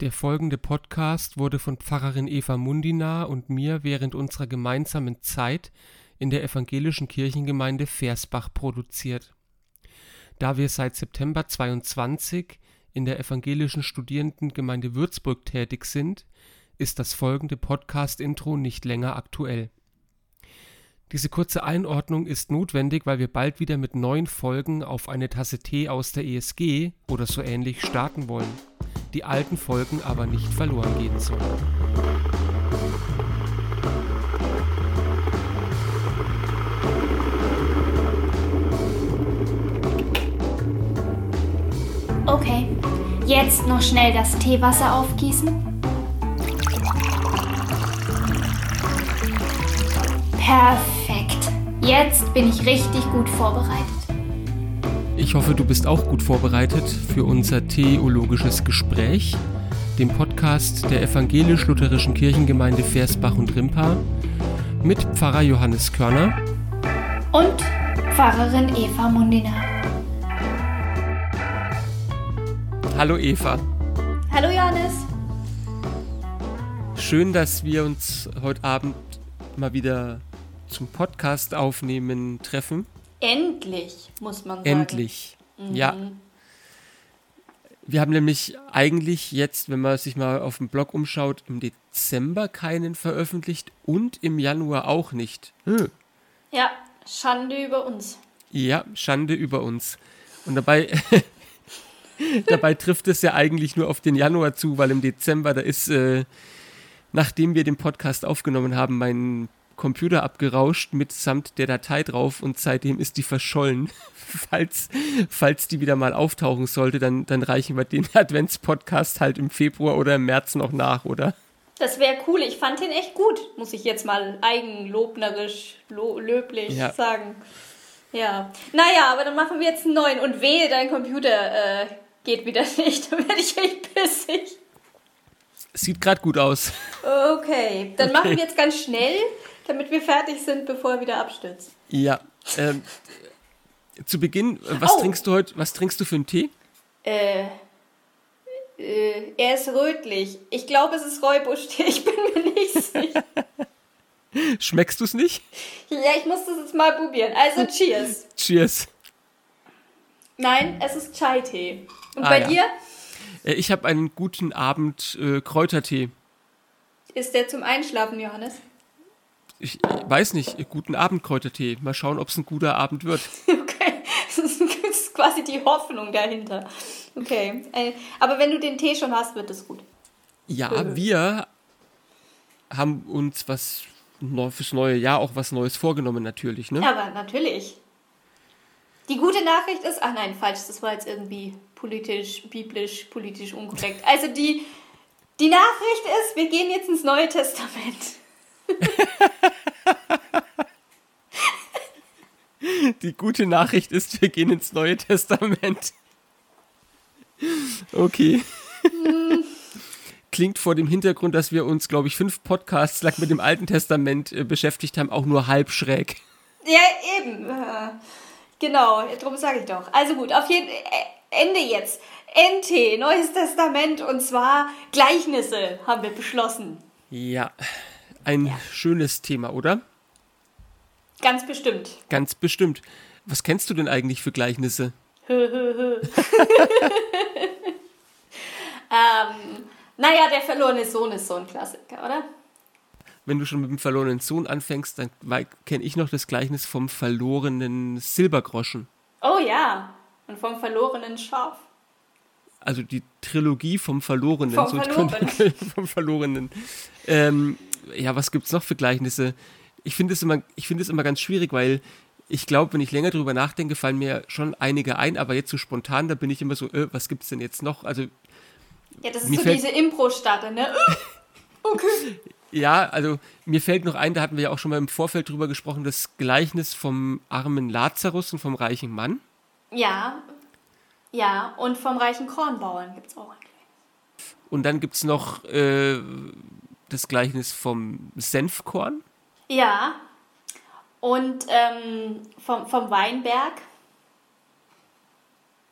Der folgende Podcast wurde von Pfarrerin Eva Mundina und mir während unserer gemeinsamen Zeit in der evangelischen Kirchengemeinde Versbach produziert. Da wir seit September 22 in der evangelischen Studierendengemeinde Würzburg tätig sind, ist das folgende Podcast-Intro nicht länger aktuell. Diese kurze Einordnung ist notwendig, weil wir bald wieder mit neuen Folgen auf eine Tasse Tee aus der ESG oder so ähnlich starten wollen die alten Folgen aber nicht verloren gehen sollen. Okay, jetzt noch schnell das Teewasser aufgießen. Perfekt. Jetzt bin ich richtig gut vorbereitet. Ich hoffe, du bist auch gut vorbereitet für unser theologisches Gespräch, dem Podcast der evangelisch-lutherischen Kirchengemeinde Versbach und Rimpa mit Pfarrer Johannes Körner und Pfarrerin Eva Mundina. Hallo Eva. Hallo Johannes. Schön, dass wir uns heute Abend mal wieder zum Podcast aufnehmen treffen. Endlich, muss man sagen. Endlich, mhm. ja. Wir haben nämlich eigentlich jetzt, wenn man sich mal auf dem Blog umschaut, im Dezember keinen veröffentlicht und im Januar auch nicht. Hm. Ja, Schande über uns. Ja, Schande über uns. Und dabei, dabei trifft es ja eigentlich nur auf den Januar zu, weil im Dezember, da ist, äh, nachdem wir den Podcast aufgenommen haben, mein Computer abgerauscht mitsamt der Datei drauf und seitdem ist die verschollen. falls, falls die wieder mal auftauchen sollte, dann, dann reichen wir den Adventspodcast halt im Februar oder im März noch nach, oder? Das wäre cool. Ich fand den echt gut, muss ich jetzt mal eigenlobnerisch, lo löblich ja. sagen. Ja. Naja, aber dann machen wir jetzt einen neuen. Und wehe, dein Computer äh, geht wieder nicht. Dann werde ich echt pissig. Sieht gerade gut aus. Okay, dann okay. machen wir jetzt ganz schnell damit wir fertig sind, bevor er wieder abstürzt. Ja. Ähm, zu Beginn, was oh. trinkst du heute? Was trinkst du für einen Tee? Äh, äh, er ist rötlich. Ich glaube, es ist Räubusch-Tee. Ich bin mir nicht sicher. Schmeckst du es nicht? Ja, ich muss das jetzt mal probieren. Also, cheers. cheers. Nein, es ist Chai-Tee. Und ah, bei ja. dir? Äh, ich habe einen guten Abend äh, Kräutertee. Ist der zum Einschlafen, Johannes? ich weiß nicht, guten Abend Kräutertee. Mal schauen, ob es ein guter Abend wird. Okay, das ist quasi die Hoffnung dahinter. Okay, äh, aber wenn du den Tee schon hast, wird es gut. Ja, äh. wir haben uns was fürs neue Jahr auch was Neues vorgenommen, natürlich, ne? Ja, aber natürlich. Die gute Nachricht ist, ach nein, falsch, das war jetzt irgendwie politisch, biblisch, politisch unkorrekt. Also die, die Nachricht ist, wir gehen jetzt ins Neue Testament. Die gute Nachricht ist, wir gehen ins Neue Testament. Okay. Klingt vor dem Hintergrund, dass wir uns, glaube ich, fünf Podcasts lang mit dem Alten Testament äh, beschäftigt haben, auch nur halb schräg. Ja, eben. Äh, genau, darum sage ich doch. Also gut, auf jeden Fall, äh, Ende jetzt. NT, Neues Testament, und zwar Gleichnisse haben wir beschlossen. Ja, ein ja. schönes Thema, oder? Ganz bestimmt. Ganz bestimmt. Was kennst du denn eigentlich für Gleichnisse? ähm, naja, der verlorene Sohn ist so ein Klassiker, oder? Wenn du schon mit dem verlorenen Sohn anfängst, dann kenne ich noch das Gleichnis vom verlorenen Silbergroschen. Oh ja, und vom verlorenen Schaf. Also die Trilogie vom Verlorenen. Vom so Verlorenen. vom Verlorenen. Ähm, ja, was gibt es noch für Gleichnisse? Ich finde es immer, ich finde es immer ganz schwierig, weil ich glaube, wenn ich länger darüber nachdenke, fallen mir schon einige ein, aber jetzt so spontan, da bin ich immer so, äh, was es denn jetzt noch? Also ja, das ist so diese Impro-Starter, ne? okay. Ja, also mir fällt noch ein, da hatten wir ja auch schon mal im Vorfeld drüber gesprochen, das Gleichnis vom armen Lazarus und vom reichen Mann. Ja, ja, und vom reichen Kornbauern gibt es auch ein Gleichnis. Und dann gibt es noch äh, das Gleichnis vom Senfkorn. Ja. Und ähm, vom, vom Weinberg.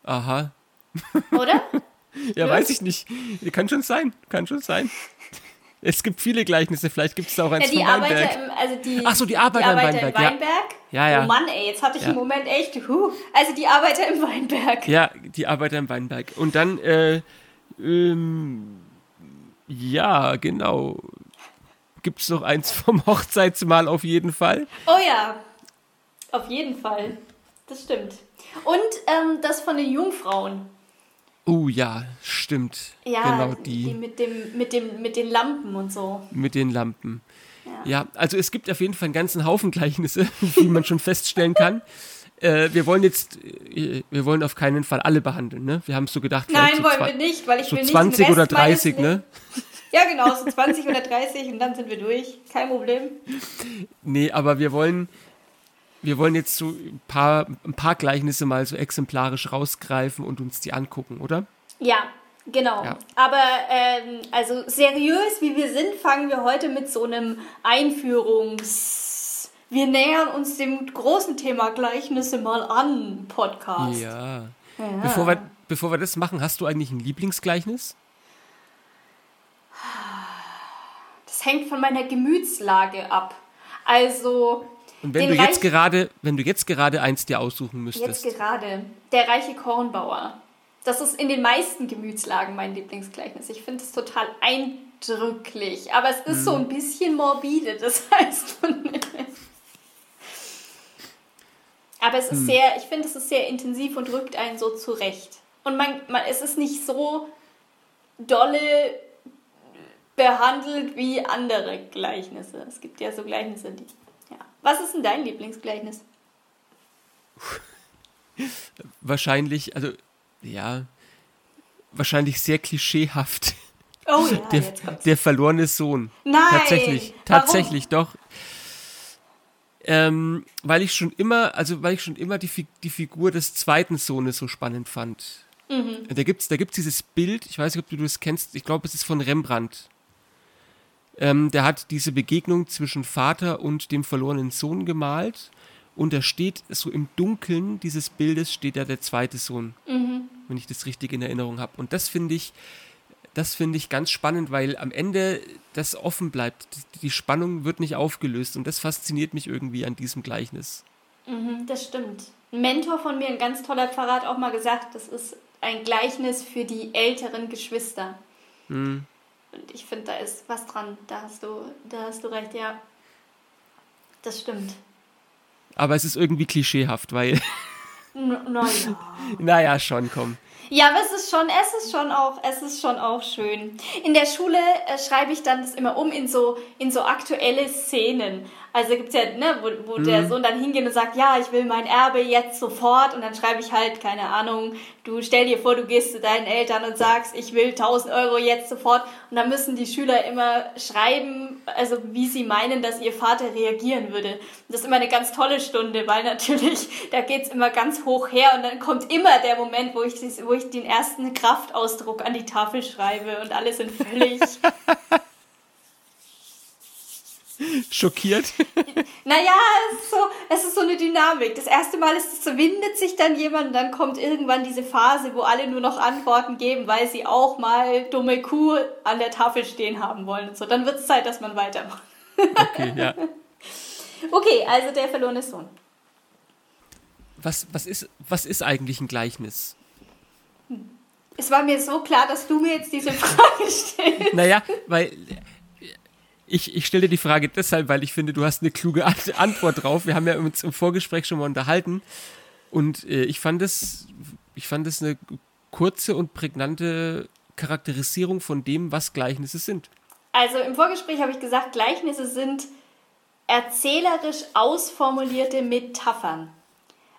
Aha. Oder? ja, weiß ich nicht. Kann schon sein. Kann schon sein. Es gibt viele Gleichnisse, vielleicht gibt es da auch eins ja, die von Weinberg. Im, also die, Ach so, die Arbeiter, die Arbeiter im Weinberg. Im Weinberg. Ja. ja, ja. Oh Mann, ey, jetzt hatte ich ja. im Moment echt, huh. also die Arbeiter im Weinberg. Ja, die Arbeiter im Weinberg. Und dann, äh, ähm, ja, genau. Gibt es noch eins vom Hochzeitsmahl auf jeden Fall? Oh ja, auf jeden Fall. Das stimmt. Und ähm, das von den Jungfrauen. Oh ja, stimmt. Ja, genau die. die mit, dem, mit, dem, mit den Lampen und so. Mit den Lampen. Ja. ja, also es gibt auf jeden Fall einen ganzen Haufen Gleichnisse, wie man schon feststellen kann. Äh, wir wollen jetzt, äh, wir wollen auf keinen Fall alle behandeln, ne? Wir haben so gedacht, nein, so wollen wir nicht, weil ich so will 20 oder 30, ne? Ja, genau, so 20 oder 30 und dann sind wir durch. Kein Problem. Nee, aber wir wollen, wir wollen jetzt so ein paar, ein paar Gleichnisse mal so exemplarisch rausgreifen und uns die angucken, oder? Ja, genau. Ja. Aber ähm, also seriös wie wir sind, fangen wir heute mit so einem Einführungs... Wir nähern uns dem großen Thema Gleichnisse mal an, Podcast. Ja. ja. Bevor, wir, bevor wir das machen, hast du eigentlich ein Lieblingsgleichnis? Das hängt von meiner Gemütslage ab. Also und wenn du jetzt gerade, wenn du jetzt gerade eins dir aussuchen müsstest. Jetzt gerade. Der reiche Kornbauer. Das ist in den meisten Gemütslagen mein Lieblingsgleichnis. Ich finde es total eindrücklich. Aber es ist hm. so ein bisschen morbide, das heißt Aber es ist hm. sehr, ich finde, es ist sehr intensiv und rückt einen so zurecht. Und man, man, es ist nicht so dolle behandelt wie andere Gleichnisse. Es gibt ja so Gleichnisse, die was ist denn dein Lieblingsgleichnis? wahrscheinlich, also ja, wahrscheinlich sehr klischeehaft. Oh ja, der, der verlorene Sohn. Nein. Tatsächlich, tatsächlich, Warum? doch. Ähm, weil ich schon immer, also weil ich schon immer die, die Figur des zweiten Sohnes so spannend fand. Mhm. Da gibt es da gibt's dieses Bild, ich weiß nicht, ob du das kennst, ich glaube, es ist von Rembrandt. Ähm, der hat diese Begegnung zwischen Vater und dem verlorenen Sohn gemalt. Und da steht so im Dunkeln dieses Bildes steht da der zweite Sohn, mhm. wenn ich das richtig in Erinnerung habe. Und das finde ich, das finde ich ganz spannend, weil am Ende das offen bleibt. Die Spannung wird nicht aufgelöst und das fasziniert mich irgendwie an diesem Gleichnis. Mhm, das stimmt. Ein Mentor von mir, ein ganz toller Pfarrer, hat auch mal gesagt, das ist ein Gleichnis für die älteren Geschwister. Mhm. Und ich finde, da ist was dran. Da hast du, da hast du recht, ja. Das stimmt. Aber es ist irgendwie klischeehaft, weil. Naja. naja, schon, komm. Ja, aber es ist schon, es ist schon auch, es ist schon auch schön. In der Schule äh, schreibe ich dann das immer um in so, in so aktuelle Szenen. Also gibt es ja, ne, wo, wo mhm. der Sohn dann hingeht und sagt, ja, ich will mein Erbe jetzt sofort. Und dann schreibe ich halt, keine Ahnung, du stell dir vor, du gehst zu deinen Eltern und sagst, ich will 1000 Euro jetzt sofort. Und dann müssen die Schüler immer schreiben, also wie sie meinen, dass ihr Vater reagieren würde. Und das ist immer eine ganz tolle Stunde, weil natürlich, da geht's immer ganz hoch her und dann kommt immer der Moment, wo ich, wo ich den ersten Kraftausdruck an die Tafel schreibe und alle sind völlig schockiert. Naja, es ist, so, es ist so eine Dynamik. Das erste Mal ist es so, windet sich dann jemand, dann kommt irgendwann diese Phase, wo alle nur noch Antworten geben, weil sie auch mal dumme Kuh an der Tafel stehen haben wollen und so. Dann wird es Zeit, dass man weitermacht. Okay, ja. Okay, also der verlorene Sohn. Was, was, ist, was ist eigentlich ein Gleichnis? Es war mir so klar, dass du mir jetzt diese Frage stellst. Naja, weil ich, ich stelle die Frage deshalb, weil ich finde, du hast eine kluge Antwort drauf. Wir haben ja uns im Vorgespräch schon mal unterhalten. Und äh, ich fand es, ich fand es eine kurze und prägnante Charakterisierung von dem, was Gleichnisse sind. Also im Vorgespräch habe ich gesagt, Gleichnisse sind erzählerisch ausformulierte Metaphern.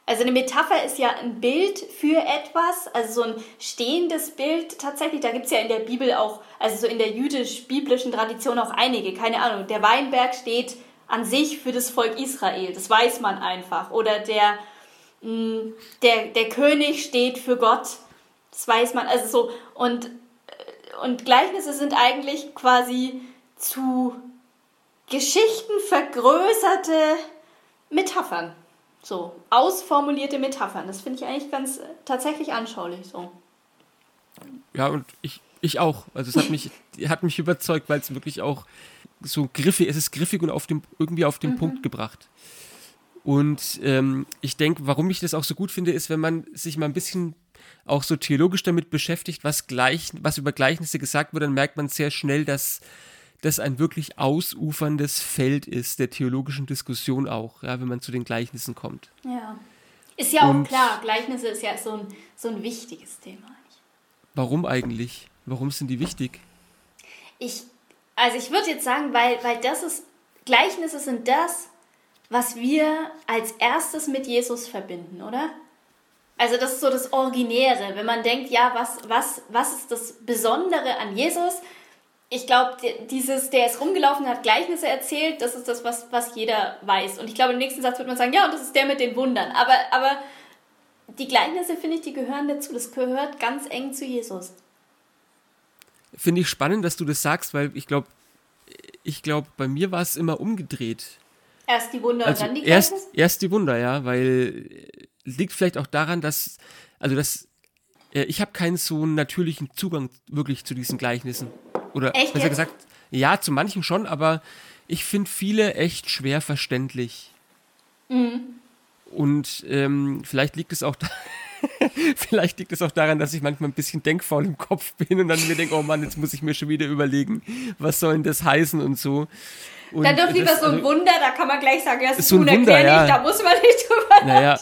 Also eine Metapher ist ja ein Bild für etwas, also so ein stehendes Bild tatsächlich. Da gibt es ja in der Bibel auch, also so in der jüdisch-biblischen Tradition auch einige. Keine Ahnung, der Weinberg steht an sich für das Volk Israel, das weiß man einfach. Oder der, mh, mm, der, der König steht für Gott, das weiß man. Also so, und, und Gleichnisse sind eigentlich quasi zu Geschichten vergrößerte Metaphern. So, ausformulierte Metaphern. Das finde ich eigentlich ganz äh, tatsächlich anschaulich so. Ja, und ich, ich auch. Also es hat mich, hat mich überzeugt, weil es wirklich auch so griffig, es ist griffig und auf dem, irgendwie auf den mhm. Punkt gebracht. Und ähm, ich denke, warum ich das auch so gut finde, ist, wenn man sich mal ein bisschen auch so theologisch damit beschäftigt, was, gleich, was über Gleichnisse gesagt wird, dann merkt man sehr schnell, dass das ein wirklich ausuferndes Feld ist, der theologischen Diskussion auch, ja, wenn man zu den Gleichnissen kommt. Ja. Ist ja Und auch klar, Gleichnisse ist ja so ein, so ein wichtiges Thema. Warum eigentlich? Warum sind die wichtig? Ich, also ich würde jetzt sagen, weil, weil das ist, Gleichnisse sind das, was wir als erstes mit Jesus verbinden, oder? Also das ist so das Originäre, wenn man denkt, ja, was, was, was ist das Besondere an Jesus? Ich glaube, dieses, der ist rumgelaufen, hat Gleichnisse erzählt, das ist das, was, was jeder weiß. Und ich glaube, im nächsten Satz wird man sagen, ja, und das ist der mit den Wundern. Aber, aber die Gleichnisse, finde ich, die gehören dazu. Das gehört ganz eng zu Jesus. Finde ich spannend, dass du das sagst, weil ich glaube, ich glaube, bei mir war es immer umgedreht. Erst die Wunder also und dann die Gleichnisse? Erst, erst die Wunder, ja, weil liegt vielleicht auch daran, dass, also das, äh, ich habe keinen so natürlichen Zugang wirklich zu diesen Gleichnissen. Oder echt besser jetzt? gesagt, ja, zu manchen schon, aber ich finde viele echt schwer verständlich. Mhm. Und ähm, vielleicht liegt es auch da Vielleicht liegt es auch daran, dass ich manchmal ein bisschen denkfaul im Kopf bin und dann mir denke, oh Mann, jetzt muss ich mir schon wieder überlegen, was soll denn das heißen und so. Und dann doch lieber das, so ein also, Wunder, da kann man gleich sagen, ja, das ist so ein Wunder, ja. da muss man nicht drüber naja.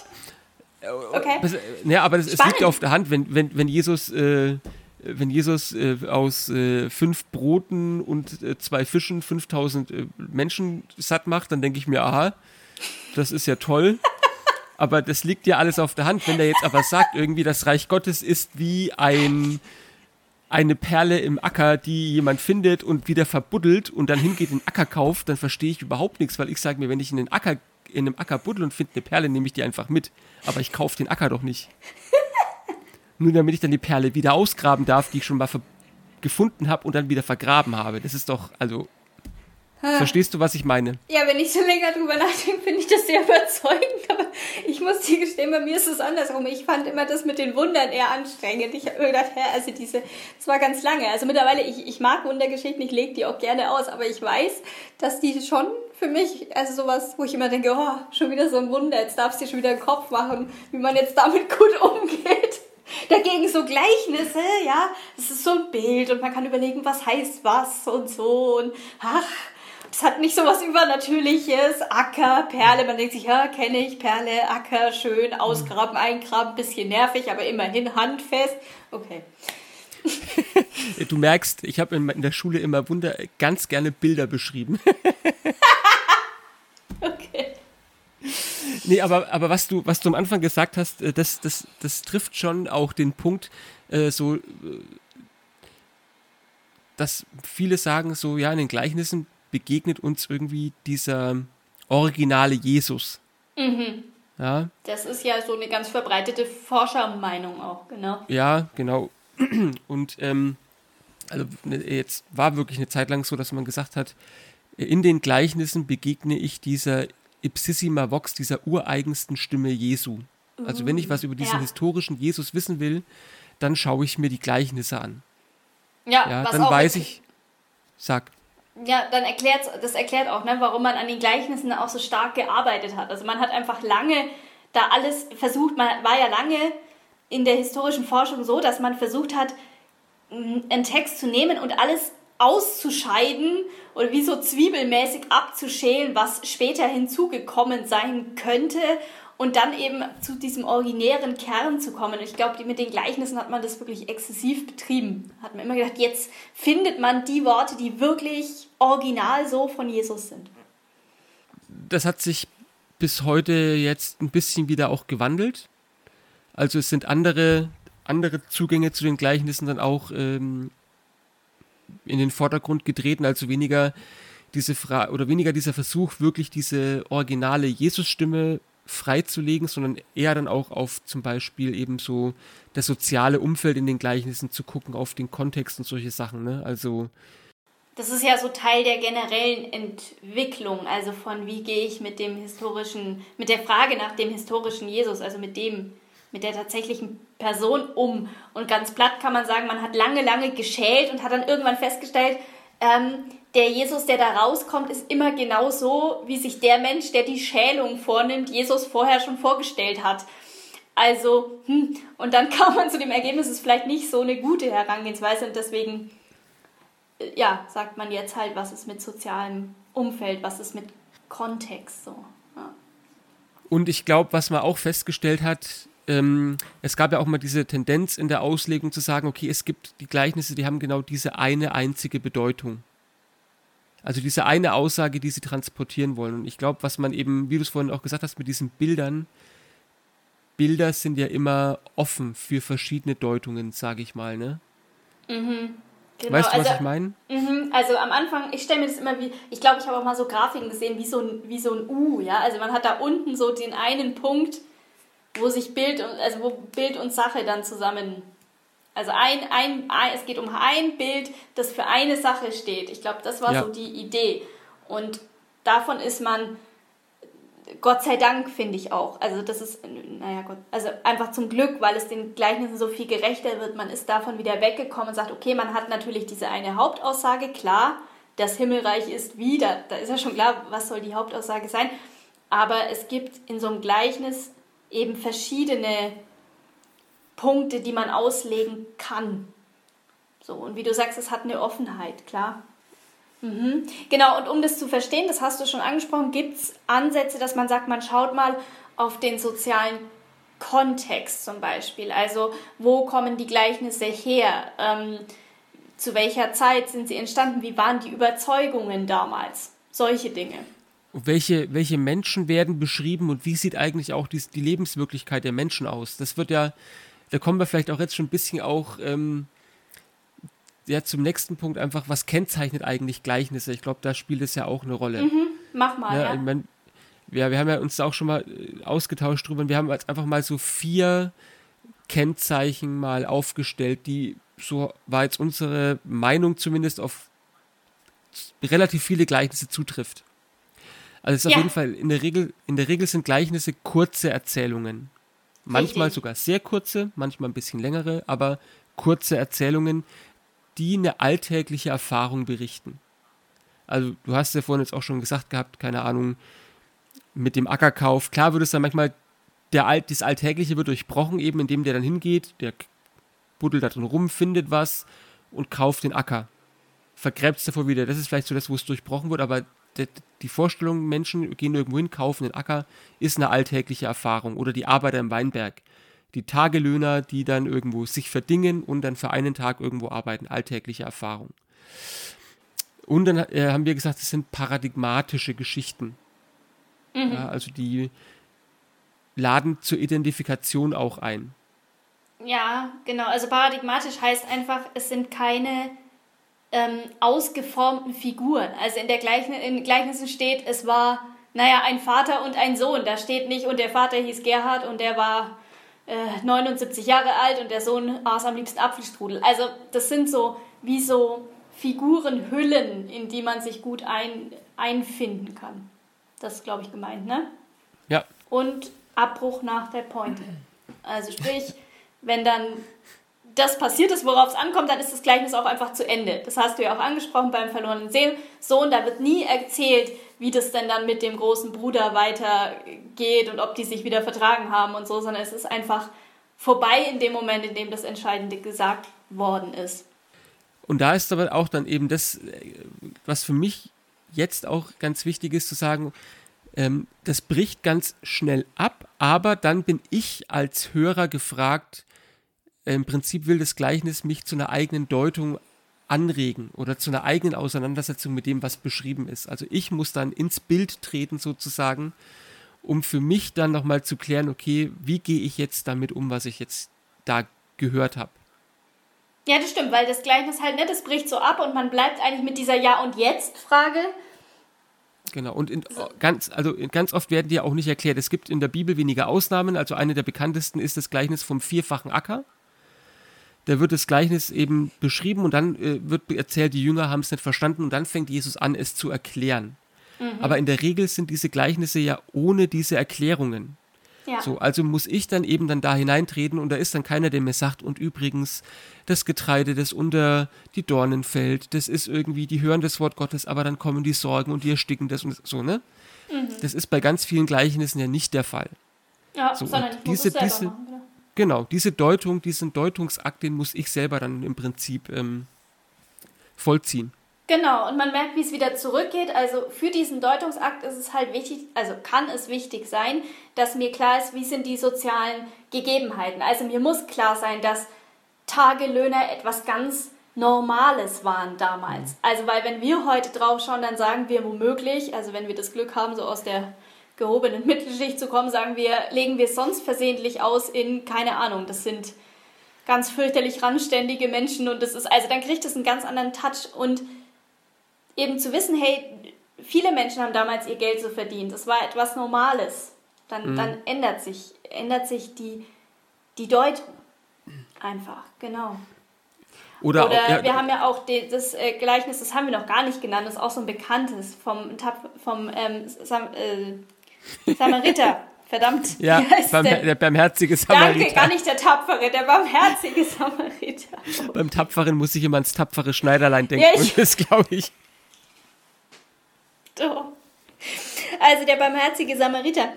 Okay. Ja, aber es liegt auf der Hand, wenn, wenn, wenn Jesus, äh, wenn Jesus äh, aus äh, fünf Broten und äh, zwei Fischen 5000 äh, Menschen satt macht, dann denke ich mir, aha, das ist ja toll. aber das liegt ja alles auf der Hand. Wenn der jetzt aber sagt, irgendwie das Reich Gottes ist wie ein eine Perle im Acker, die jemand findet und wieder verbuddelt und dann hingeht, den Acker kauft, dann verstehe ich überhaupt nichts, weil ich sage mir, wenn ich in den Acker in einem Acker buddel und finde eine Perle, nehme ich die einfach mit. Aber ich kaufe den Acker doch nicht. Nur damit ich dann die Perle wieder ausgraben darf, die ich schon mal gefunden habe und dann wieder vergraben habe. Das ist doch, also Verstehst du, was ich meine? Ja, wenn ich so länger drüber nachdenke, finde ich das sehr überzeugend. Aber ich muss dir gestehen, bei mir ist es andersrum. Ich fand immer das mit den Wundern eher anstrengend. Ich habe mir gedacht, hä, also diese, es war ganz lange. Also mittlerweile, ich, ich mag Wundergeschichten, ich lege die auch gerne aus, aber ich weiß, dass die schon für mich, also sowas, wo ich immer denke, oh, schon wieder so ein Wunder, jetzt darfst du dir schon wieder den Kopf machen, wie man jetzt damit gut umgeht. Dagegen so Gleichnisse, ja, das ist so ein Bild und man kann überlegen, was heißt was und so und ach, es hat nicht so was Übernatürliches. Acker, Perle, man denkt sich, ja, kenne ich, Perle, Acker, schön, ausgraben, eingraben, bisschen nervig, aber immerhin handfest. Okay. du merkst, ich habe in, in, der Schule immer Wunder ganz gerne Bilder beschrieben. okay. Nee, aber, aber was du, was du am Anfang gesagt hast, äh, das, das, das trifft schon auch den Punkt, äh, so, äh, dass viele sagen so, ja, in den Gleichnissen begegnet uns irgendwie dieser originale Jesus. Mhm. Ja. Das ist ja so eine ganz verbreitete Forschermeinung auch, genau. Ja, genau. Und ähm, also ne, jetzt war wirklich eine Zeit lang so, dass man gesagt hat, in den Gleichnissen begegne ich dieser Ipsissima Vox, dieser ureigensten Stimme Jesu. Also wenn ich was über diesen ja. historischen Jesus wissen will, dann schaue ich mir die Gleichnisse an. Ja, ja dann weiß ich. Sag ja, dann erklärt das erklärt auch, ne, warum man an den Gleichnissen auch so stark gearbeitet hat. Also man hat einfach lange da alles versucht, man war ja lange in der historischen Forschung so, dass man versucht hat, einen Text zu nehmen und alles auszuscheiden oder wie so zwiebelmäßig abzuschälen, was später hinzugekommen sein könnte und dann eben zu diesem originären Kern zu kommen. Ich glaube, mit den Gleichnissen hat man das wirklich exzessiv betrieben. Hat man immer gedacht, jetzt findet man die Worte, die wirklich original so von Jesus sind. Das hat sich bis heute jetzt ein bisschen wieder auch gewandelt. Also es sind andere, andere Zugänge zu den Gleichnissen dann auch ähm, in den Vordergrund getreten, also weniger diese Frage oder weniger dieser Versuch, wirklich diese originale Jesus-Stimme freizulegen, sondern eher dann auch auf zum Beispiel eben so das soziale Umfeld in den Gleichnissen zu gucken, auf den Kontext und solche Sachen. Ne? Also das ist ja so Teil der generellen Entwicklung, also von wie gehe ich mit dem historischen, mit der Frage nach dem historischen Jesus, also mit dem mit der tatsächlichen Person um. Und ganz platt kann man sagen, man hat lange, lange geschält und hat dann irgendwann festgestellt, ähm, der Jesus, der da rauskommt, ist immer genau so, wie sich der Mensch, der die Schälung vornimmt, Jesus vorher schon vorgestellt hat. Also, hm, und dann kam man zu dem Ergebnis, es ist vielleicht nicht so eine gute Herangehensweise und deswegen, äh, ja, sagt man jetzt halt, was ist mit sozialem Umfeld, was ist mit Kontext so. Ja. Und ich glaube, was man auch festgestellt hat, ähm, es gab ja auch mal diese Tendenz in der Auslegung zu sagen, okay, es gibt die Gleichnisse, die haben genau diese eine einzige Bedeutung. Also diese eine Aussage, die sie transportieren wollen. Und ich glaube, was man eben, wie du es vorhin auch gesagt hast, mit diesen Bildern, Bilder sind ja immer offen für verschiedene Deutungen, sage ich mal, ne? Mhm. Genau, weißt du, also, was ich meine? Mhm, also am Anfang, ich stelle mir das immer wie, ich glaube, ich habe auch mal so Grafiken gesehen, wie so, ein, wie so ein U, ja. Also man hat da unten so den einen Punkt, wo sich Bild und, also wo Bild und Sache dann zusammen also ein, ein, ein, es geht um ein Bild, das für eine Sache steht. Ich glaube, das war ja. so die Idee. Und davon ist man, Gott sei Dank, finde ich auch. Also das ist, naja Gott, also einfach zum Glück, weil es den Gleichnissen so viel gerechter wird. Man ist davon wieder weggekommen und sagt, okay, man hat natürlich diese eine Hauptaussage, klar, das Himmelreich ist wieder. Da ist ja schon klar, was soll die Hauptaussage sein. Aber es gibt in so einem Gleichnis eben verschiedene Punkte, die man auslegen kann. So, und wie du sagst, es hat eine Offenheit, klar. Mhm. Genau, und um das zu verstehen, das hast du schon angesprochen, gibt es Ansätze, dass man sagt, man schaut mal auf den sozialen Kontext zum Beispiel. Also, wo kommen die Gleichnisse her? Ähm, zu welcher Zeit sind sie entstanden? Wie waren die Überzeugungen damals? Solche Dinge. Welche, welche Menschen werden beschrieben und wie sieht eigentlich auch die, die Lebenswirklichkeit der Menschen aus? Das wird ja da kommen wir vielleicht auch jetzt schon ein bisschen auch ähm, ja, zum nächsten Punkt einfach, was kennzeichnet eigentlich Gleichnisse? Ich glaube, da spielt es ja auch eine Rolle. Mhm, mach mal, ja. ja. Ich mein, ja, wir haben ja uns auch schon mal äh, ausgetauscht drüber und wir haben jetzt einfach mal so vier Kennzeichen mal aufgestellt, die, so war jetzt unsere Meinung zumindest, auf relativ viele Gleichnisse zutrifft. Also es ist ja. auf jeden Fall, in der Regel, in der Regel sind Gleichnisse kurze Erzählungen. Manchmal Richtig. sogar sehr kurze, manchmal ein bisschen längere, aber kurze Erzählungen, die eine alltägliche Erfahrung berichten. Also du hast ja vorhin jetzt auch schon gesagt gehabt, keine Ahnung, mit dem Ackerkauf. Klar wird es dann manchmal, der Alt, das Alltägliche wird durchbrochen, eben indem der dann hingeht, der buddelt da drin rum, findet was und kauft den Acker. Vergräbt es davor wieder. Das ist vielleicht so das, wo es durchbrochen wird, aber die Vorstellung, Menschen gehen irgendwo hin, kaufen den Acker, ist eine alltägliche Erfahrung. Oder die Arbeiter im Weinberg. Die Tagelöhner, die dann irgendwo sich verdingen und dann für einen Tag irgendwo arbeiten. Alltägliche Erfahrung. Und dann äh, haben wir gesagt, es sind paradigmatische Geschichten. Mhm. Ja, also die laden zur Identifikation auch ein. Ja, genau. Also paradigmatisch heißt einfach, es sind keine ähm, ausgeformten Figuren. Also in der Gleichn in Gleichnissen steht, es war, naja, ein Vater und ein Sohn. Da steht nicht, und der Vater hieß Gerhard und der war äh, 79 Jahre alt und der Sohn aß am liebsten Apfelstrudel. Also das sind so wie so Figurenhüllen, in die man sich gut ein, einfinden kann. Das ist, glaube ich, gemeint, ne? Ja. Und Abbruch nach der Pointe. Also sprich, wenn dann das passiert ist, worauf es ankommt, dann ist das Gleichnis auch einfach zu Ende. Das hast du ja auch angesprochen beim verlorenen Sohn. Da wird nie erzählt, wie das denn dann mit dem großen Bruder weitergeht und ob die sich wieder vertragen haben und so, sondern es ist einfach vorbei in dem Moment, in dem das Entscheidende gesagt worden ist. Und da ist aber auch dann eben das, was für mich jetzt auch ganz wichtig ist zu sagen, ähm, das bricht ganz schnell ab, aber dann bin ich als Hörer gefragt, im Prinzip will das Gleichnis mich zu einer eigenen Deutung anregen oder zu einer eigenen Auseinandersetzung mit dem, was beschrieben ist. Also ich muss dann ins Bild treten sozusagen, um für mich dann nochmal zu klären, okay, wie gehe ich jetzt damit um, was ich jetzt da gehört habe. Ja, das stimmt, weil das Gleichnis halt, ne, das bricht so ab und man bleibt eigentlich mit dieser Ja- und Jetzt-Frage. Genau, und in, ganz, also ganz oft werden die ja auch nicht erklärt. Es gibt in der Bibel wenige Ausnahmen, also eine der bekanntesten ist das Gleichnis vom vierfachen Acker da wird das Gleichnis eben beschrieben und dann äh, wird erzählt, die Jünger haben es nicht verstanden und dann fängt Jesus an, es zu erklären. Mhm. Aber in der Regel sind diese Gleichnisse ja ohne diese Erklärungen. Ja. So, also muss ich dann eben dann da hineintreten und da ist dann keiner, der mir sagt, und übrigens, das Getreide, das unter die Dornen fällt, das ist irgendwie, die hören das Wort Gottes, aber dann kommen die Sorgen und die ersticken das und so, ne? Mhm. Das ist bei ganz vielen Gleichnissen ja nicht der Fall. Ja, so, sondern ich diese, diese, machen, genau. Genau, diese Deutung, diesen Deutungsakt, den muss ich selber dann im Prinzip ähm, vollziehen. Genau, und man merkt, wie es wieder zurückgeht. Also für diesen Deutungsakt ist es halt wichtig, also kann es wichtig sein, dass mir klar ist, wie sind die sozialen Gegebenheiten. Also mir muss klar sein, dass Tagelöhner etwas ganz Normales waren damals. Mhm. Also weil wenn wir heute drauf schauen, dann sagen wir womöglich, also wenn wir das Glück haben, so aus der gehobenen Mittelschicht zu kommen, sagen wir, legen wir es sonst versehentlich aus in, keine Ahnung, das sind ganz fürchterlich randständige Menschen und das ist, also dann kriegt es einen ganz anderen Touch und eben zu wissen, hey, viele Menschen haben damals ihr Geld so verdient, das war etwas Normales, dann, mhm. dann ändert sich, ändert sich die, die Deutung einfach, genau. Oder, Oder auch, ja, wir haben ja auch die, das äh, Gleichnis, das haben wir noch gar nicht genannt, das ist auch so ein bekanntes vom, vom ähm, Sam, äh, Samariter. Verdammt. Ja, beim, der? barmherzige Samariter. Danke, gar nicht der Tapfere, der barmherzige Samariter. Beim Tapferen muss ich immer ans tapfere Schneiderlein denken. Ja, und das glaube ich. Doch. Also der barmherzige Samariter.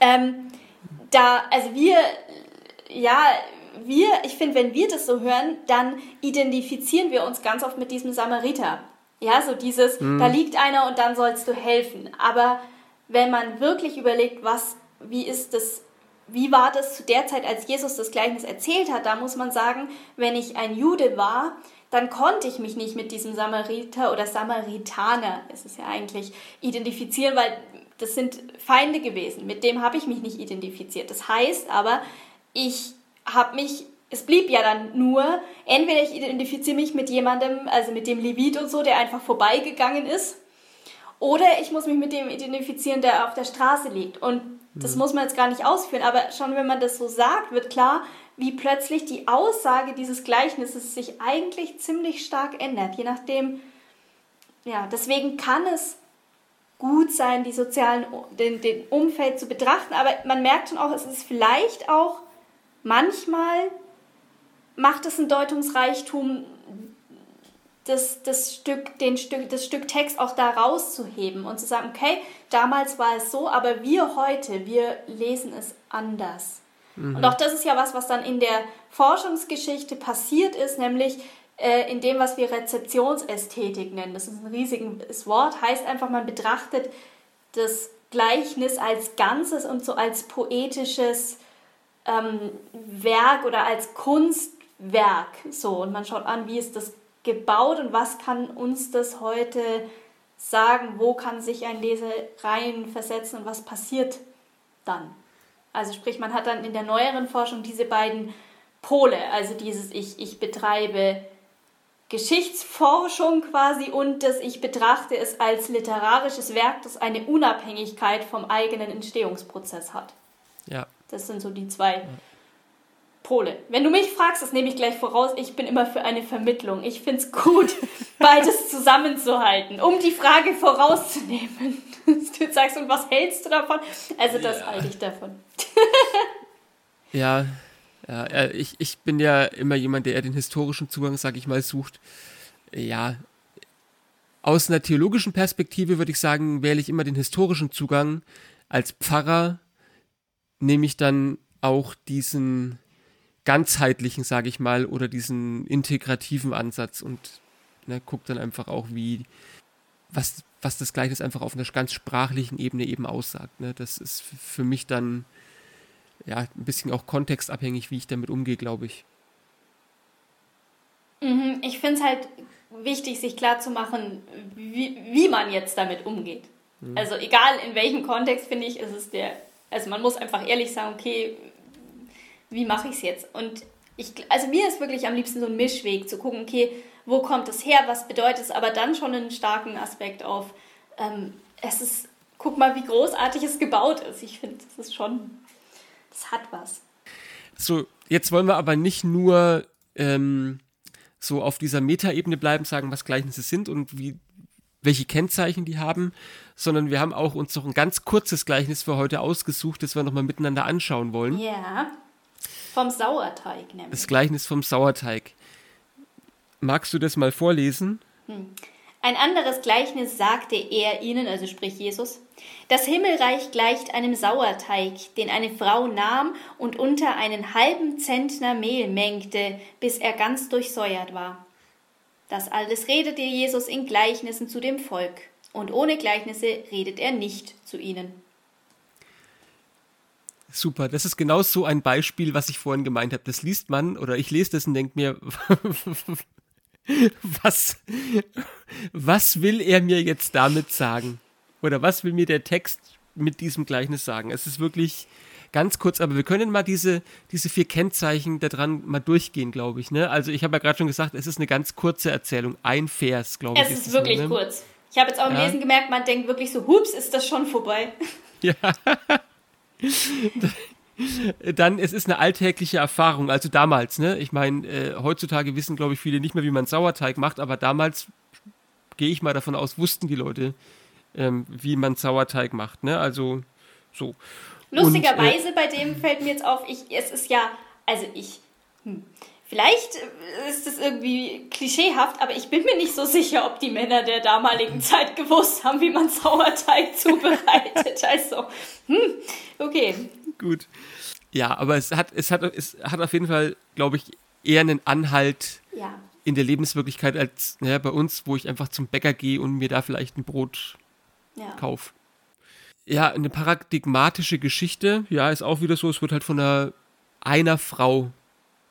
Ähm, da, also wir, ja, wir, ich finde, wenn wir das so hören, dann identifizieren wir uns ganz oft mit diesem Samariter. Ja, so dieses, mhm. da liegt einer und dann sollst du helfen. Aber wenn man wirklich überlegt, was, wie ist das, wie war das zu der Zeit, als Jesus das Gleichnis erzählt hat, da muss man sagen, wenn ich ein Jude war, dann konnte ich mich nicht mit diesem Samariter oder Samaritaner, ist es ja eigentlich, identifizieren, weil das sind Feinde gewesen. Mit dem habe ich mich nicht identifiziert. Das heißt aber, ich habe mich, es blieb ja dann nur, entweder ich identifiziere mich mit jemandem, also mit dem Levit und so, der einfach vorbeigegangen ist, oder ich muss mich mit dem identifizieren, der auf der Straße liegt. Und das mhm. muss man jetzt gar nicht ausführen, aber schon wenn man das so sagt, wird klar, wie plötzlich die Aussage dieses Gleichnisses sich eigentlich ziemlich stark ändert, je nachdem, ja, deswegen kann es gut sein, die sozialen, den, den Umfeld zu betrachten, aber man merkt schon auch, es ist vielleicht auch manchmal macht es ein Deutungsreichtum, das, das, Stück, den Stück, das Stück Text auch da rauszuheben und zu sagen, okay, damals war es so, aber wir heute, wir lesen es anders. Mhm. Und auch das ist ja was, was dann in der Forschungsgeschichte passiert ist, nämlich äh, in dem, was wir Rezeptionsästhetik nennen. Das ist ein riesiges Wort, heißt einfach, man betrachtet das Gleichnis als Ganzes und so als poetisches ähm, Werk oder als Kunstwerk. So, und man schaut an, wie ist das gebaut und was kann uns das heute sagen, wo kann sich ein Leser reinversetzen und was passiert dann. Also sprich, man hat dann in der neueren Forschung diese beiden Pole, also dieses ich, ich betreibe Geschichtsforschung quasi und das ich betrachte es als literarisches Werk, das eine Unabhängigkeit vom eigenen Entstehungsprozess hat. Ja. Das sind so die zwei Pole. Wenn du mich fragst, das nehme ich gleich voraus, ich bin immer für eine Vermittlung. Ich finde es gut, beides zusammenzuhalten, um die Frage vorauszunehmen. du sagst, und was hältst du davon? Also das ja. halte ich davon. ja, ja ich, ich bin ja immer jemand, der eher den historischen Zugang, sag ich mal, sucht. Ja, aus einer theologischen Perspektive würde ich sagen, wähle ich immer den historischen Zugang. Als Pfarrer nehme ich dann auch diesen ganzheitlichen, sage ich mal, oder diesen integrativen Ansatz und ne, gucke dann einfach auch, wie, was, was das Gleiche einfach auf einer ganz sprachlichen Ebene eben aussagt. Ne? Das ist für mich dann ja ein bisschen auch kontextabhängig, wie ich damit umgehe, glaube ich. Mhm, ich finde es halt wichtig, sich klarzumachen, wie, wie man jetzt damit umgeht. Mhm. Also egal in welchem Kontext, finde ich, ist es der also man muss einfach ehrlich sagen, okay, wie mache ich es jetzt? Und ich, also mir ist wirklich am liebsten so ein Mischweg, zu gucken, okay, wo kommt es her, was bedeutet es, aber dann schon einen starken Aspekt auf, ähm, es ist, guck mal, wie großartig es gebaut ist. Ich finde, das ist schon, das hat was. So, jetzt wollen wir aber nicht nur ähm, so auf dieser Metaebene bleiben, sagen, was Gleichnisse sind und wie welche Kennzeichen die haben, sondern wir haben auch uns noch ein ganz kurzes Gleichnis für heute ausgesucht, das wir nochmal miteinander anschauen wollen. Ja. Vom Sauerteig nämlich. Das Gleichnis vom Sauerteig. Magst du das mal vorlesen? Hm. Ein anderes Gleichnis sagte er ihnen, also sprich Jesus. Das Himmelreich gleicht einem Sauerteig, den eine Frau nahm und unter einen halben Zentner Mehl mengte, bis er ganz durchsäuert war. Das alles redete Jesus in Gleichnissen zu dem Volk, und ohne Gleichnisse redet er nicht zu ihnen. Super, das ist genau so ein Beispiel, was ich vorhin gemeint habe. Das liest man oder ich lese das und denke mir, was, was will er mir jetzt damit sagen? Oder was will mir der Text mit diesem Gleichnis sagen? Es ist wirklich ganz kurz, aber wir können mal diese, diese vier Kennzeichen daran mal durchgehen, glaube ich. Ne? Also ich habe ja gerade schon gesagt, es ist eine ganz kurze Erzählung, ein Vers, glaube ich. Es ist, ist wirklich ne? kurz. Ich habe jetzt auch im ja. Lesen gemerkt, man denkt wirklich so, hups, ist das schon vorbei. Ja. Dann, es ist eine alltägliche Erfahrung, also damals, ne? Ich meine, äh, heutzutage wissen, glaube ich, viele nicht mehr, wie man Sauerteig macht, aber damals, gehe ich mal davon aus, wussten die Leute, ähm, wie man Sauerteig macht, ne? Also, so. Lustigerweise, Und, äh, bei dem fällt mir jetzt auf, ich, es ist ja, also ich, hm, Vielleicht ist es irgendwie klischeehaft, aber ich bin mir nicht so sicher, ob die Männer der damaligen Zeit gewusst haben, wie man Sauerteig zubereitet. Also, hm, okay. Gut. Ja, aber es hat, es hat, es hat auf jeden Fall, glaube ich, eher einen Anhalt ja. in der Lebenswirklichkeit als naja, bei uns, wo ich einfach zum Bäcker gehe und mir da vielleicht ein Brot ja. kaufe. Ja, eine paradigmatische Geschichte, ja, ist auch wieder so, es wird halt von einer, einer Frau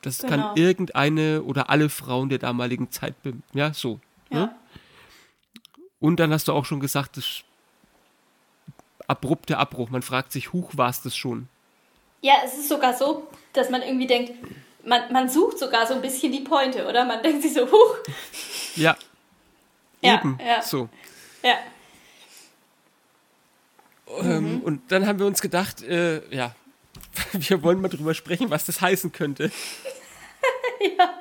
das genau. kann irgendeine oder alle Frauen der damaligen Zeit, ja, so. Ja. Ne? Und dann hast du auch schon gesagt, das abrupte Abbruch. Man fragt sich, huch, war es das schon? Ja, es ist sogar so, dass man irgendwie denkt, man, man sucht sogar so ein bisschen die Pointe, oder? Man denkt sich so, huch. Ja. ja Eben, ja. so. Ja. Ähm, mhm. Und dann haben wir uns gedacht, äh, ja, wir wollen mal drüber sprechen, was das heißen könnte. ja.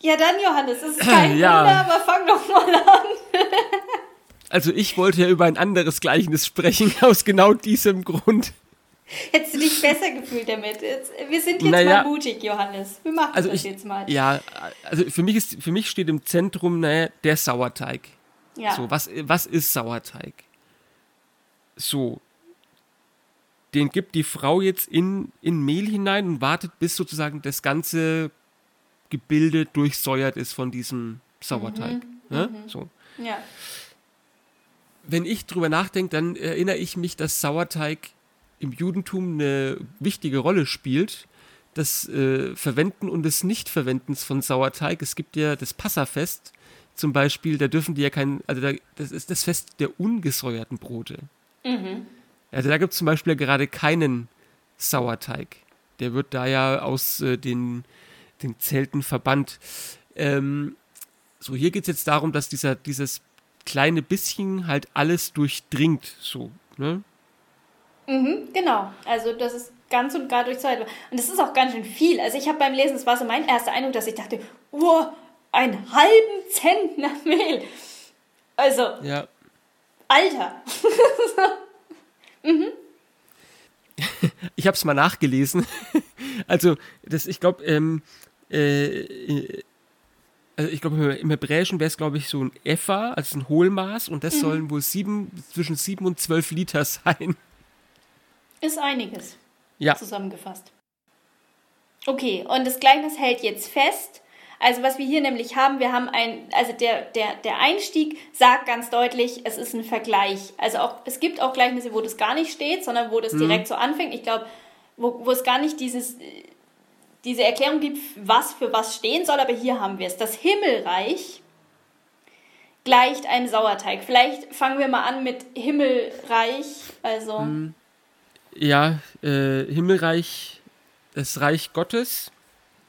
Ja, dann Johannes, es ist kein ja. Wunder, aber fang doch mal an. also ich wollte ja über ein anderes Gleichnis sprechen, aus genau diesem Grund. Hättest du dich besser gefühlt damit? Jetzt, wir sind jetzt naja, mal mutig, Johannes. Wir machen also das ich, jetzt mal. Ja, also für mich, ist, für mich steht im Zentrum naja, der Sauerteig. Ja. So, was, was ist Sauerteig? So, den gibt die Frau jetzt in, in Mehl hinein und wartet, bis sozusagen das ganze Gebilde durchsäuert ist von diesem Sauerteig. Mhm, ja? Mhm. So. ja. Wenn ich drüber nachdenke, dann erinnere ich mich, dass Sauerteig im Judentum eine wichtige Rolle spielt. Das äh, Verwenden und des Nichtverwendens von Sauerteig. Es gibt ja das Passafest zum Beispiel, da dürfen die ja kein, also da, das ist das Fest der ungesäuerten Brote. Mhm. Also da gibt es zum Beispiel gerade keinen Sauerteig. Der wird da ja aus äh, den, den Zelten verbannt. Ähm, so, hier geht es jetzt darum, dass dieser, dieses kleine bisschen halt alles durchdringt. So, ne? Mhm, genau. Also das ist ganz und gar durchzeugt. Und das ist auch ganz schön viel. Also ich habe beim Lesen, das war so mein erster Eindruck, dass ich dachte, oh, einen halben Zentner Mehl. Also, ja. Alter. Mhm. Ich habe es mal nachgelesen. Also, das, ich glaube, ähm, äh, also ich glaube, im Hebräischen wäre es, glaube ich, so ein Epha, also ein Hohlmaß, und das mhm. sollen wohl sieben, zwischen sieben und zwölf Liter sein. Ist einiges. Ja. Zusammengefasst. Okay, und das Gleichnis hält jetzt fest, also was wir hier nämlich haben, wir haben ein, also der, der, der Einstieg sagt ganz deutlich, es ist ein Vergleich. Also auch, es gibt auch Gleichnisse, wo das gar nicht steht, sondern wo das mhm. direkt so anfängt. Ich glaube, wo, wo es gar nicht dieses, diese Erklärung gibt, was für was stehen soll, aber hier haben wir es. Das Himmelreich gleicht einem Sauerteig. Vielleicht fangen wir mal an mit Himmelreich. Also. Mhm. Ja, äh, Himmelreich, das Reich Gottes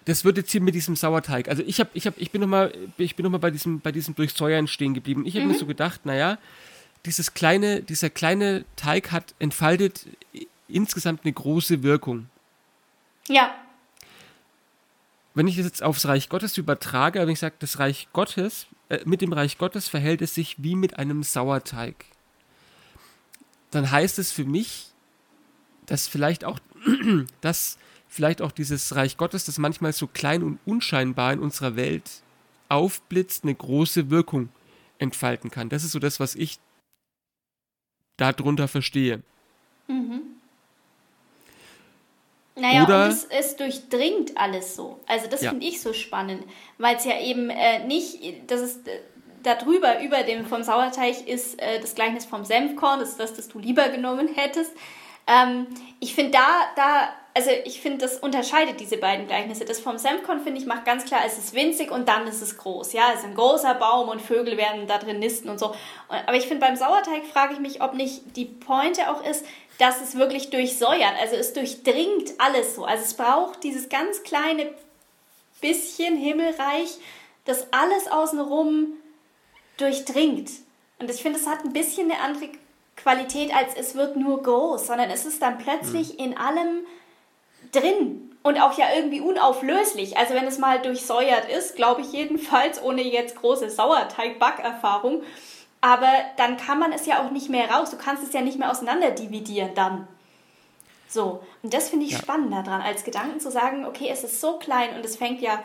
das wird jetzt hier mit diesem Sauerteig. Also ich habe, ich habe, ich bin nochmal, ich bin noch mal bei diesem, bei diesem Durchsäuern stehen geblieben. Ich habe mhm. mir so gedacht, naja, dieses kleine, dieser kleine Teig hat entfaltet insgesamt eine große Wirkung. Ja. wenn ich das jetzt aufs Reich Gottes übertrage, wenn ich sage, das Reich Gottes, äh, mit dem Reich Gottes verhält es sich wie mit einem Sauerteig, dann heißt es für mich, dass vielleicht auch, dass vielleicht auch dieses Reich Gottes, das manchmal so klein und unscheinbar in unserer Welt aufblitzt, eine große Wirkung entfalten kann. Das ist so das, was ich darunter verstehe. Mhm. Naja, Oder, und es, es, durchdringt alles so. Also das ja. finde ich so spannend, weil es ja eben äh, nicht, das ist äh, darüber, über dem vom Sauerteig ist äh, das Gleichnis vom Senfkorn, das ist das, das du lieber genommen hättest. Ähm, ich finde da, da, also ich finde, das unterscheidet diese beiden Gleichnisse. Das vom Senfkorn, finde ich, macht ganz klar, es ist winzig und dann ist es groß. Ja, es ist ein großer Baum und Vögel werden da drin nisten und so. Aber ich finde, beim Sauerteig frage ich mich, ob nicht die Pointe auch ist, dass es wirklich durchsäuert. Also es durchdringt alles so. Also es braucht dieses ganz kleine bisschen Himmelreich, das alles außenrum durchdringt. Und ich finde, es hat ein bisschen eine andere Qualität, als es wird nur groß, sondern es ist dann plötzlich mhm. in allem drin und auch ja irgendwie unauflöslich. Also wenn es mal durchsäuert ist, glaube ich jedenfalls, ohne jetzt große Sauerteig-Backerfahrung, aber dann kann man es ja auch nicht mehr raus. Du kannst es ja nicht mehr auseinander dividieren dann. So, und das finde ich ja. spannend daran, als Gedanken zu sagen, okay, es ist so klein und es fängt ja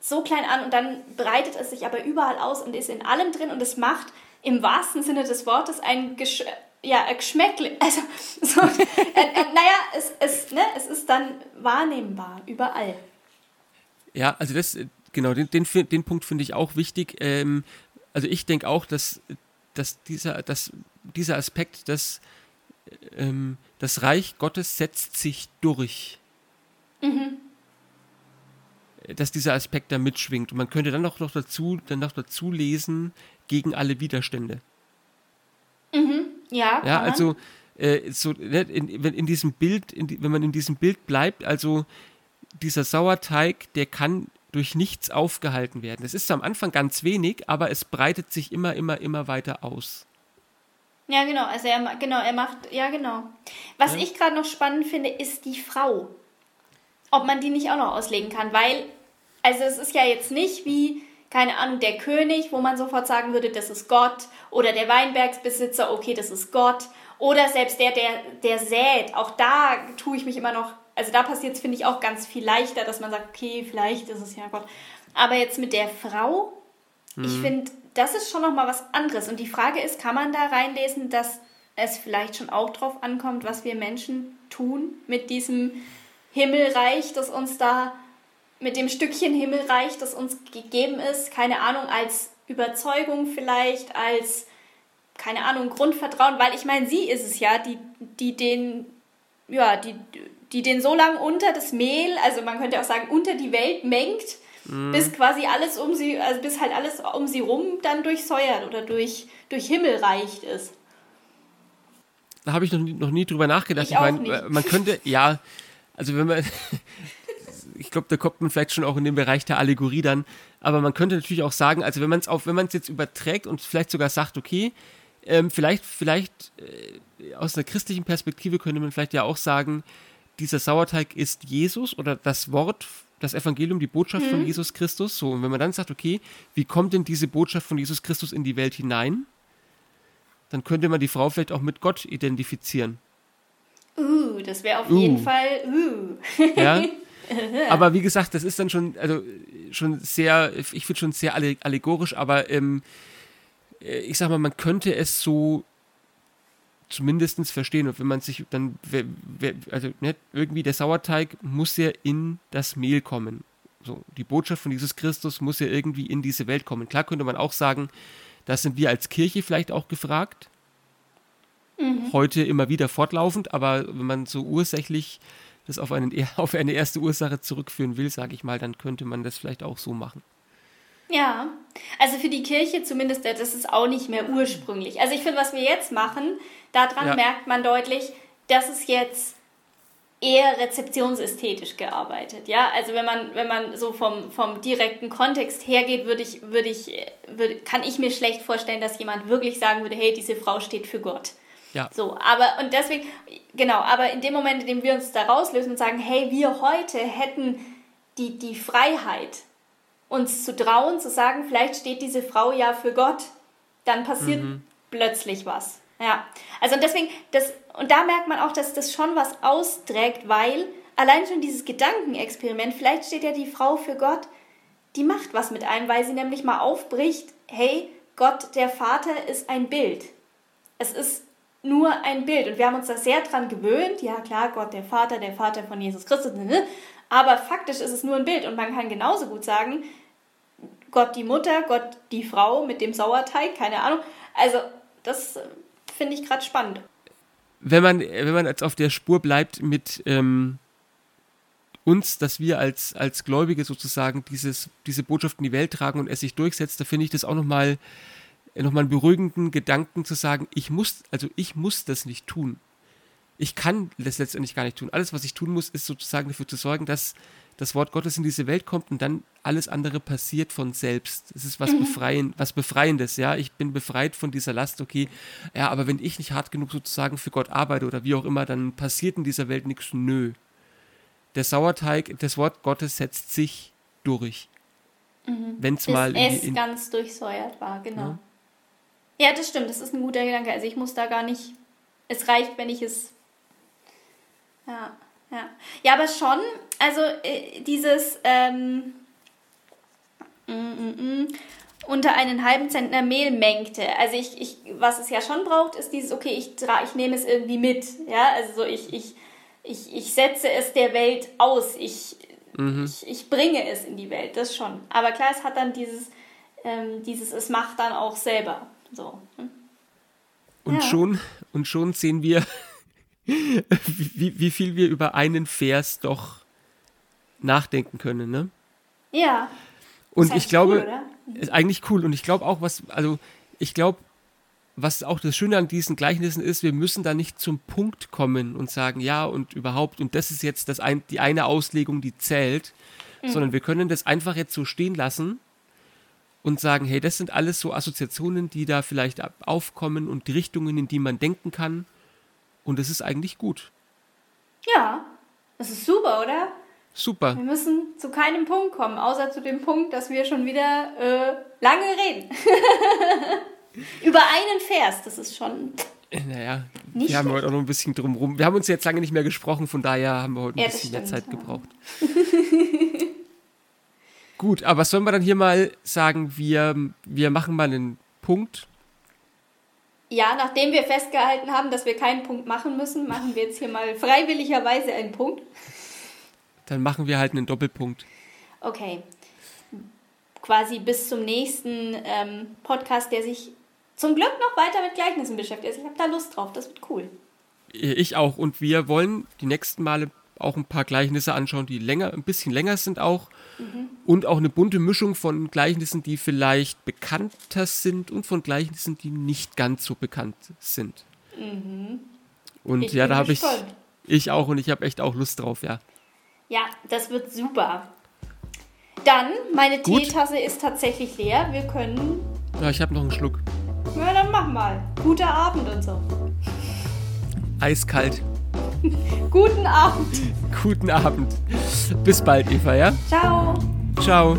so klein an und dann breitet es sich aber überall aus und ist in allem drin und es macht im wahrsten Sinne des Wortes ein Gesch ja, ein Geschmäckle. Also, so, äh, äh, naja, es, es, ne, es ist dann wahrnehmbar überall. Ja, also das, genau, den, den, den Punkt finde ich auch wichtig. Ähm, also ich denke auch, dass, dass, dieser, dass dieser Aspekt, dass ähm, das Reich Gottes setzt sich durch. Mhm. Dass dieser Aspekt da mitschwingt. Und man könnte dann auch noch dazu, dann noch dazu lesen, gegen alle Widerstände. Mhm. Ja. Ja, also äh, so, ne, in, in diesem Bild, in wenn man in diesem Bild bleibt, also dieser Sauerteig, der kann durch nichts aufgehalten werden. Es ist am Anfang ganz wenig, aber es breitet sich immer, immer, immer weiter aus. Ja, genau. Also er, genau, er macht, ja, genau. Was ja. ich gerade noch spannend finde, ist die Frau. Ob man die nicht auch noch auslegen kann, weil, also es ist ja jetzt nicht wie, keine Ahnung, der König, wo man sofort sagen würde, das ist Gott, oder der Weinbergsbesitzer, okay, das ist Gott, oder selbst der, der, der sät, auch da tue ich mich immer noch also da passiert es, finde ich, auch ganz viel leichter, dass man sagt, okay, vielleicht ist es ja Gott. Aber jetzt mit der Frau, mhm. ich finde, das ist schon nochmal was anderes. Und die Frage ist, kann man da reinlesen, dass es vielleicht schon auch drauf ankommt, was wir Menschen tun mit diesem Himmelreich, das uns da, mit dem Stückchen Himmelreich, das uns gegeben ist, keine Ahnung, als Überzeugung vielleicht, als, keine Ahnung, Grundvertrauen, weil ich meine, sie ist es ja, die, die den, ja, die die den so lange unter das Mehl, also man könnte auch sagen, unter die Welt mengt, mhm. bis quasi alles um sie, also bis halt alles um sie rum dann durchsäuert oder durch, durch Himmel reicht ist. Da habe ich noch nie, noch nie drüber nachgedacht. Ich, ich meine, man könnte, ja, also wenn man, ich glaube, da kommt man vielleicht schon auch in den Bereich der Allegorie dann, aber man könnte natürlich auch sagen, also wenn man es auf, wenn man es jetzt überträgt und vielleicht sogar sagt, okay, ähm, vielleicht, vielleicht äh, aus einer christlichen Perspektive könnte man vielleicht ja auch sagen, dieser Sauerteig ist Jesus oder das Wort, das Evangelium, die Botschaft mhm. von Jesus Christus. So, und wenn man dann sagt, okay, wie kommt denn diese Botschaft von Jesus Christus in die Welt hinein? Dann könnte man die Frau vielleicht auch mit Gott identifizieren. Uh, das wäre auf uh. jeden Fall. Uh. ja. Aber wie gesagt, das ist dann schon, also schon sehr, ich finde schon sehr allegorisch, aber ähm, äh, ich sag mal, man könnte es so zumindest verstehen. Und wenn man sich dann, also ne, irgendwie der Sauerteig muss ja in das Mehl kommen. So, die Botschaft von Jesus Christus muss ja irgendwie in diese Welt kommen. Klar könnte man auch sagen, das sind wir als Kirche vielleicht auch gefragt. Mhm. Heute immer wieder fortlaufend, aber wenn man so ursächlich das auf, einen, auf eine erste Ursache zurückführen will, sage ich mal, dann könnte man das vielleicht auch so machen. Ja, also für die Kirche zumindest, das ist auch nicht mehr ursprünglich. Also ich finde, was wir jetzt machen, daran ja. merkt man deutlich, dass es jetzt eher rezeptionsästhetisch gearbeitet. Ja, also wenn man, wenn man so vom, vom direkten Kontext hergeht, würde ich, würde ich, würde, kann ich mir schlecht vorstellen, dass jemand wirklich sagen würde, hey, diese Frau steht für Gott. Ja. So, aber, und deswegen, genau, aber in dem Moment, in dem wir uns da rauslösen und sagen, hey, wir heute hätten die, die Freiheit, uns zu trauen, zu sagen, vielleicht steht diese Frau ja für Gott, dann passiert mhm. plötzlich was. Ja, also deswegen, das, und da merkt man auch, dass das schon was austrägt, weil allein schon dieses Gedankenexperiment, vielleicht steht ja die Frau für Gott, die macht was mit einem, weil sie nämlich mal aufbricht, hey, Gott, der Vater ist ein Bild. Es ist nur ein Bild. Und wir haben uns da sehr dran gewöhnt. Ja, klar, Gott, der Vater, der Vater von Jesus Christus. Ne, ne. Aber faktisch ist es nur ein Bild. Und man kann genauso gut sagen, Gott die Mutter, Gott die Frau mit dem Sauerteig, keine Ahnung. Also, das finde ich gerade spannend. Wenn man, wenn man jetzt auf der Spur bleibt mit ähm, uns, dass wir als, als Gläubige sozusagen dieses, diese Botschaft in die Welt tragen und es sich durchsetzt, da finde ich das auch nochmal noch mal einen beruhigenden Gedanken zu sagen, ich muss, also ich muss das nicht tun. Ich kann das letztendlich gar nicht tun. Alles, was ich tun muss, ist sozusagen dafür zu sorgen, dass das Wort Gottes in diese Welt kommt und dann alles andere passiert von selbst. Es ist was, mhm. Befreien, was Befreiendes, ja. Ich bin befreit von dieser Last, okay. Ja, aber wenn ich nicht hart genug sozusagen für Gott arbeite oder wie auch immer, dann passiert in dieser Welt nichts. Nö. Der Sauerteig, das Wort Gottes setzt sich durch. Mhm. Wenn es mal. es in, ganz durchsäuert war, genau. Ja. Ja, das stimmt, das ist ein guter Gedanke. Also ich muss da gar nicht. Es reicht, wenn ich es. Ja. Ja, ja aber schon, also äh, dieses ähm, mm, mm, mm, unter einen halben Zentner Mehl mengte. Also ich, ich, was es ja schon braucht, ist dieses, okay, ich, ich nehme es irgendwie mit. Ja, also so ich, ich, ich, ich setze es der Welt aus. Ich, mhm. ich, ich bringe es in die Welt, das schon. Aber klar, es hat dann dieses, ähm, dieses, es macht dann auch selber. So. Hm? Und ja. schon, und schon sehen wir wie, wie viel wir über einen Vers doch nachdenken können, ne? Ja. Und ich glaube, cool, ist eigentlich cool. Und ich glaube auch, was, also ich glaube, was auch das Schöne an diesen Gleichnissen ist, wir müssen da nicht zum Punkt kommen und sagen, ja und überhaupt, und das ist jetzt das ein, die eine Auslegung, die zählt, mhm. sondern wir können das einfach jetzt so stehen lassen und sagen, hey, das sind alles so Assoziationen, die da vielleicht aufkommen und die Richtungen, in die man denken kann. Und es ist eigentlich gut. Ja, das ist super, oder? Super. Wir müssen zu keinem Punkt kommen, außer zu dem Punkt, dass wir schon wieder äh, lange reden. Über einen Vers, das ist schon. Naja, wir haben heute auch noch ein bisschen drumrum. Wir haben uns jetzt lange nicht mehr gesprochen, von daher haben wir heute ein ja, bisschen mehr Zeit gebraucht. Gut, aber sollen wir dann hier mal sagen, wir, wir machen mal einen Punkt ja, nachdem wir festgehalten haben, dass wir keinen Punkt machen müssen, machen wir jetzt hier mal freiwilligerweise einen Punkt. Dann machen wir halt einen Doppelpunkt. Okay. Quasi bis zum nächsten ähm, Podcast, der sich zum Glück noch weiter mit Gleichnissen beschäftigt. Also ich habe da Lust drauf, das wird cool. Ich auch. Und wir wollen die nächsten Male auch ein paar Gleichnisse anschauen, die länger, ein bisschen länger sind auch. Mhm. Und auch eine bunte Mischung von Gleichnissen, die vielleicht bekannter sind und von Gleichnissen, die nicht ganz so bekannt sind. Mhm. Und ich ja, da habe ich. Ich auch und ich habe echt auch Lust drauf, ja. Ja, das wird super. Dann, meine Gut. Teetasse ist tatsächlich leer. Wir können. Ja, ich habe noch einen Schluck. Ja, dann mach mal. Guter Abend und so. Eiskalt. Guten Abend. Guten Abend. Bis bald, Eva, ja? Ciao. Ciao.